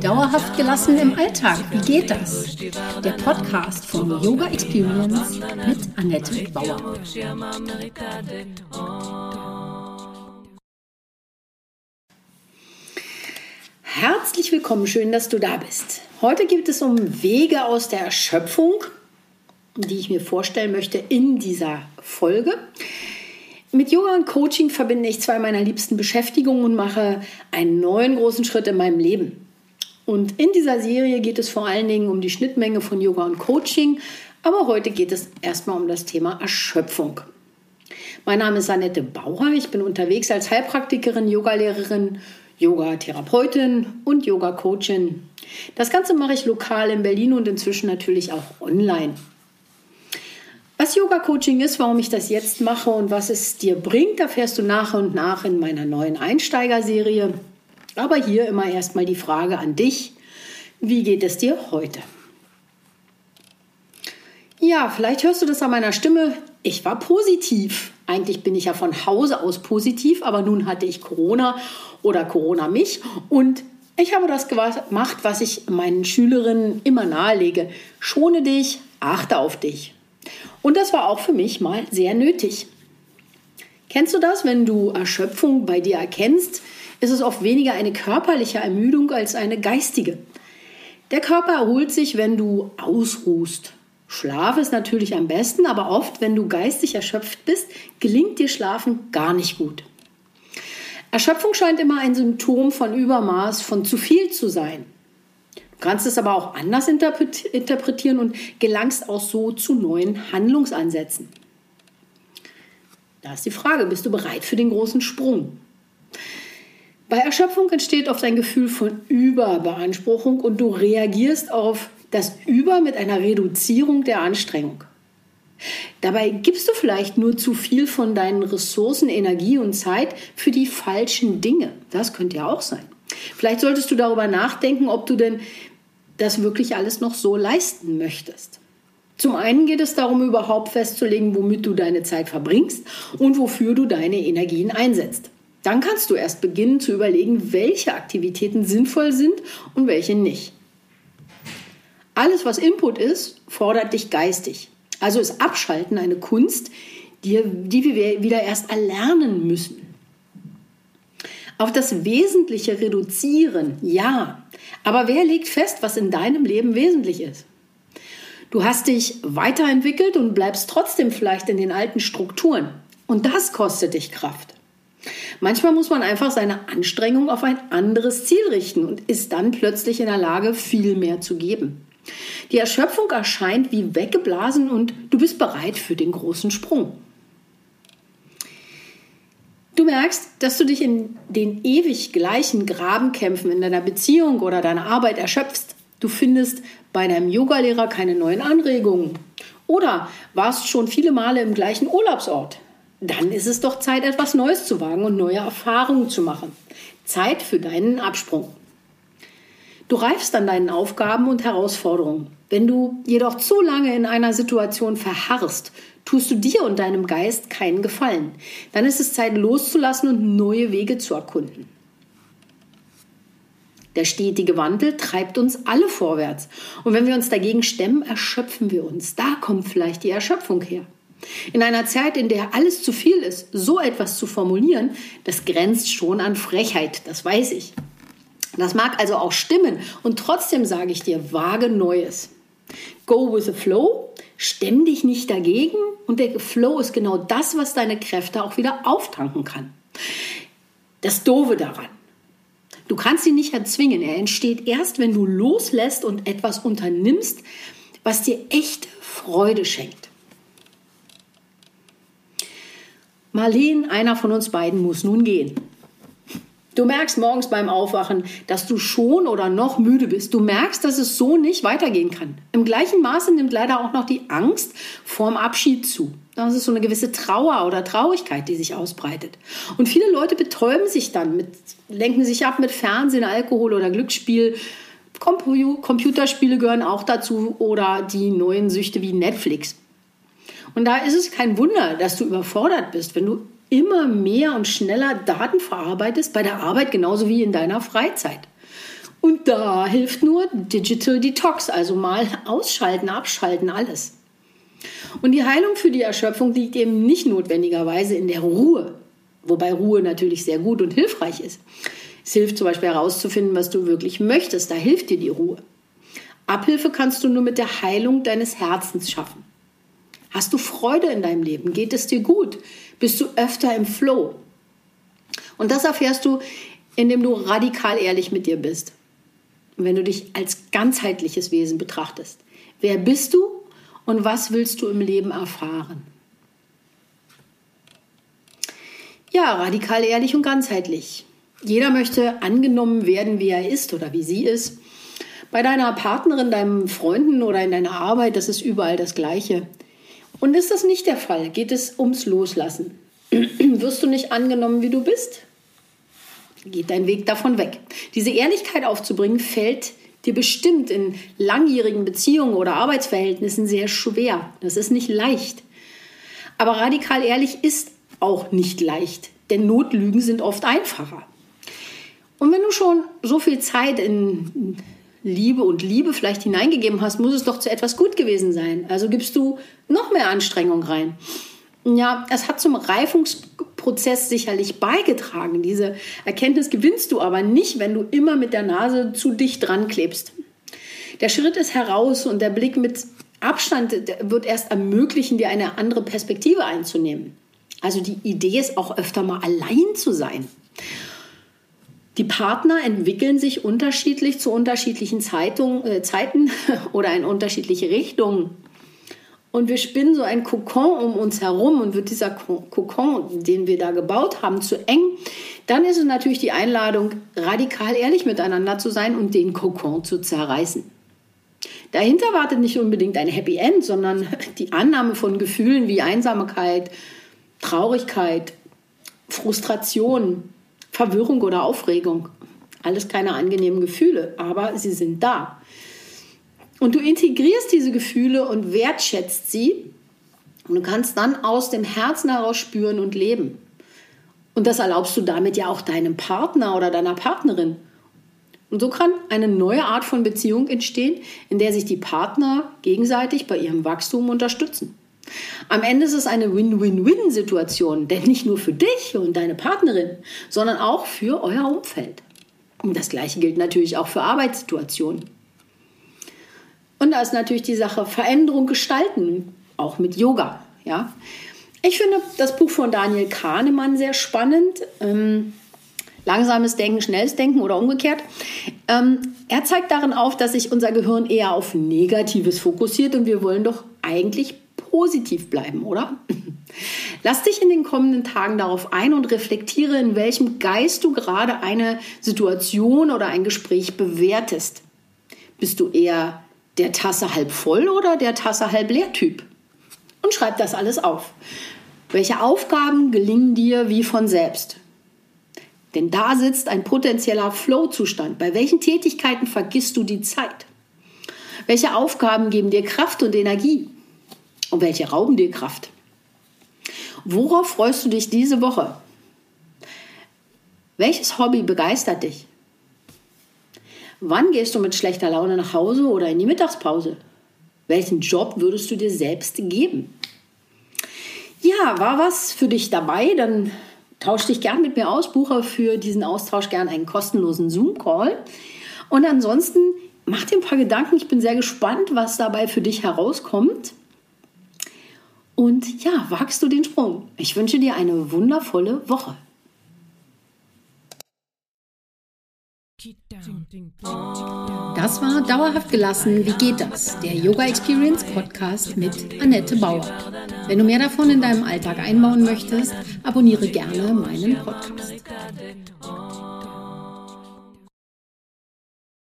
Dauerhaft gelassen im Alltag, wie geht das? Der Podcast von Yoga Experience mit Annette Bauer. Herzlich willkommen, schön, dass du da bist. Heute geht es um Wege aus der Erschöpfung, die ich mir vorstellen möchte in dieser Folge. Mit Yoga und Coaching verbinde ich zwei meiner liebsten Beschäftigungen und mache einen neuen großen Schritt in meinem Leben. Und in dieser Serie geht es vor allen Dingen um die Schnittmenge von Yoga und Coaching, aber heute geht es erstmal um das Thema Erschöpfung. Mein Name ist Annette Bauer, ich bin unterwegs als Heilpraktikerin, Yogalehrerin, Yoga-Therapeutin und Yoga-Coachin. Das Ganze mache ich lokal in Berlin und inzwischen natürlich auch online. Was Yoga Coaching ist, warum ich das jetzt mache und was es dir bringt, erfährst du nach und nach in meiner neuen Einsteigerserie. Aber hier immer erstmal die Frage an dich. Wie geht es dir heute? Ja, vielleicht hörst du das an meiner Stimme. Ich war positiv. Eigentlich bin ich ja von Hause aus positiv, aber nun hatte ich Corona oder Corona mich und ich habe das gemacht, was ich meinen Schülerinnen immer nahelege. Schone dich, achte auf dich. Und das war auch für mich mal sehr nötig. Kennst du das, wenn du Erschöpfung bei dir erkennst, ist es oft weniger eine körperliche Ermüdung als eine geistige. Der Körper erholt sich, wenn du ausruhst. Schlaf ist natürlich am besten, aber oft, wenn du geistig erschöpft bist, gelingt dir Schlafen gar nicht gut. Erschöpfung scheint immer ein Symptom von Übermaß, von zu viel zu sein. Du kannst es aber auch anders interpretieren und gelangst auch so zu neuen Handlungsansätzen. Da ist die Frage, bist du bereit für den großen Sprung? Bei Erschöpfung entsteht oft ein Gefühl von Überbeanspruchung und du reagierst auf das Über mit einer Reduzierung der Anstrengung. Dabei gibst du vielleicht nur zu viel von deinen Ressourcen, Energie und Zeit für die falschen Dinge. Das könnte ja auch sein. Vielleicht solltest du darüber nachdenken, ob du denn das wirklich alles noch so leisten möchtest. Zum einen geht es darum, überhaupt festzulegen, womit du deine Zeit verbringst und wofür du deine Energien einsetzt. Dann kannst du erst beginnen zu überlegen, welche Aktivitäten sinnvoll sind und welche nicht. Alles, was Input ist, fordert dich geistig. Also ist Abschalten eine Kunst, die, die wir wieder erst erlernen müssen. Auf das Wesentliche reduzieren, ja. Aber wer legt fest, was in deinem Leben wesentlich ist? Du hast dich weiterentwickelt und bleibst trotzdem vielleicht in den alten Strukturen. Und das kostet dich Kraft. Manchmal muss man einfach seine Anstrengung auf ein anderes Ziel richten und ist dann plötzlich in der Lage, viel mehr zu geben. Die Erschöpfung erscheint wie weggeblasen und du bist bereit für den großen Sprung. Du merkst, dass du dich in den ewig gleichen Grabenkämpfen in deiner Beziehung oder deiner Arbeit erschöpfst. Du findest bei deinem Yogalehrer keine neuen Anregungen. Oder warst schon viele Male im gleichen Urlaubsort. Dann ist es doch Zeit, etwas Neues zu wagen und neue Erfahrungen zu machen. Zeit für deinen Absprung. Du reifst an deinen Aufgaben und Herausforderungen. Wenn du jedoch zu lange in einer Situation verharrst, tust du dir und deinem Geist keinen Gefallen. Dann ist es Zeit loszulassen und neue Wege zu erkunden. Der stetige Wandel treibt uns alle vorwärts. Und wenn wir uns dagegen stemmen, erschöpfen wir uns. Da kommt vielleicht die Erschöpfung her. In einer Zeit, in der alles zu viel ist, so etwas zu formulieren, das grenzt schon an Frechheit, das weiß ich. Das mag also auch stimmen und trotzdem sage ich dir, wage Neues. Go with the flow, stemm dich nicht dagegen und der Flow ist genau das, was deine Kräfte auch wieder auftanken kann. Das Doofe daran. Du kannst ihn nicht erzwingen. Er entsteht erst, wenn du loslässt und etwas unternimmst, was dir echte Freude schenkt. Marleen, einer von uns beiden, muss nun gehen. Du merkst morgens beim Aufwachen, dass du schon oder noch müde bist. Du merkst, dass es so nicht weitergehen kann. Im gleichen Maße nimmt leider auch noch die Angst vorm Abschied zu. Das ist so eine gewisse Trauer oder Traurigkeit, die sich ausbreitet. Und viele Leute betäuben sich dann, mit, lenken sich ab mit Fernsehen, Alkohol oder Glücksspiel. Computerspiele gehören auch dazu oder die neuen Süchte wie Netflix. Und da ist es kein Wunder, dass du überfordert bist, wenn du immer mehr und schneller Daten verarbeitest, bei der Arbeit genauso wie in deiner Freizeit. Und da hilft nur Digital Detox, also mal ausschalten, abschalten, alles. Und die Heilung für die Erschöpfung liegt eben nicht notwendigerweise in der Ruhe, wobei Ruhe natürlich sehr gut und hilfreich ist. Es hilft zum Beispiel herauszufinden, was du wirklich möchtest, da hilft dir die Ruhe. Abhilfe kannst du nur mit der Heilung deines Herzens schaffen. Hast du Freude in deinem Leben? Geht es dir gut? Bist du öfter im Flow? Und das erfährst du, indem du radikal ehrlich mit dir bist. Und wenn du dich als ganzheitliches Wesen betrachtest. Wer bist du und was willst du im Leben erfahren? Ja, radikal ehrlich und ganzheitlich. Jeder möchte angenommen werden, wie er ist oder wie sie ist. Bei deiner Partnerin, deinem Freunden oder in deiner Arbeit, das ist überall das Gleiche. Und ist das nicht der Fall, geht es ums Loslassen. Wirst du nicht angenommen, wie du bist, geht dein Weg davon weg. Diese Ehrlichkeit aufzubringen, fällt dir bestimmt in langjährigen Beziehungen oder Arbeitsverhältnissen sehr schwer. Das ist nicht leicht. Aber radikal ehrlich ist auch nicht leicht, denn Notlügen sind oft einfacher. Und wenn du schon so viel Zeit in Liebe und Liebe vielleicht hineingegeben hast, muss es doch zu etwas gut gewesen sein. Also gibst du noch mehr Anstrengung rein. Ja, es hat zum Reifungsprozess sicherlich beigetragen. Diese Erkenntnis gewinnst du aber nicht, wenn du immer mit der Nase zu dicht dran klebst. Der Schritt ist heraus und der Blick mit Abstand wird erst ermöglichen, dir eine andere Perspektive einzunehmen. Also die Idee ist auch öfter mal allein zu sein. Die Partner entwickeln sich unterschiedlich zu unterschiedlichen Zeitung, äh, Zeiten oder in unterschiedliche Richtungen. Und wir spinnen so ein Kokon um uns herum und wird dieser Kokon, den wir da gebaut haben, zu eng, dann ist es natürlich die Einladung, radikal ehrlich miteinander zu sein und den Kokon zu zerreißen. Dahinter wartet nicht unbedingt ein Happy End, sondern die Annahme von Gefühlen wie Einsamkeit, Traurigkeit, Frustration, Verwirrung oder Aufregung. Alles keine angenehmen Gefühle, aber sie sind da. Und du integrierst diese Gefühle und wertschätzt sie. Und du kannst dann aus dem Herzen heraus spüren und leben. Und das erlaubst du damit ja auch deinem Partner oder deiner Partnerin. Und so kann eine neue Art von Beziehung entstehen, in der sich die Partner gegenseitig bei ihrem Wachstum unterstützen. Am Ende ist es eine Win-Win-Win-Situation, denn nicht nur für dich und deine Partnerin, sondern auch für euer Umfeld. Und das Gleiche gilt natürlich auch für Arbeitssituationen. Und da ist natürlich die Sache Veränderung gestalten, auch mit Yoga. Ja? Ich finde das Buch von Daniel Kahnemann sehr spannend. Ähm, langsames Denken, schnelles Denken oder umgekehrt. Ähm, er zeigt darin auf, dass sich unser Gehirn eher auf Negatives fokussiert und wir wollen doch eigentlich positiv bleiben, oder? Lass dich in den kommenden Tagen darauf ein und reflektiere, in welchem Geist du gerade eine Situation oder ein Gespräch bewertest. Bist du eher der Tasse halb voll oder der Tasse halb leer Typ? Und schreib das alles auf. Welche Aufgaben gelingen dir wie von selbst? Denn da sitzt ein potenzieller Flow-Zustand. Bei welchen Tätigkeiten vergisst du die Zeit? Welche Aufgaben geben dir Kraft und Energie? Und welche rauben dir Kraft? Worauf freust du dich diese Woche? Welches Hobby begeistert dich? Wann gehst du mit schlechter Laune nach Hause oder in die Mittagspause? Welchen Job würdest du dir selbst geben? Ja, war was für dich dabei? Dann tausch dich gern mit mir aus, buche für diesen Austausch gern einen kostenlosen Zoom-Call. Und ansonsten mach dir ein paar Gedanken. Ich bin sehr gespannt, was dabei für dich herauskommt. Und ja, wagst du den Sprung. Ich wünsche dir eine wundervolle Woche. Das war Dauerhaft gelassen. Wie geht das? Der Yoga Experience Podcast mit Annette Bauer. Wenn du mehr davon in deinem Alltag einbauen möchtest, abonniere gerne meinen Podcast.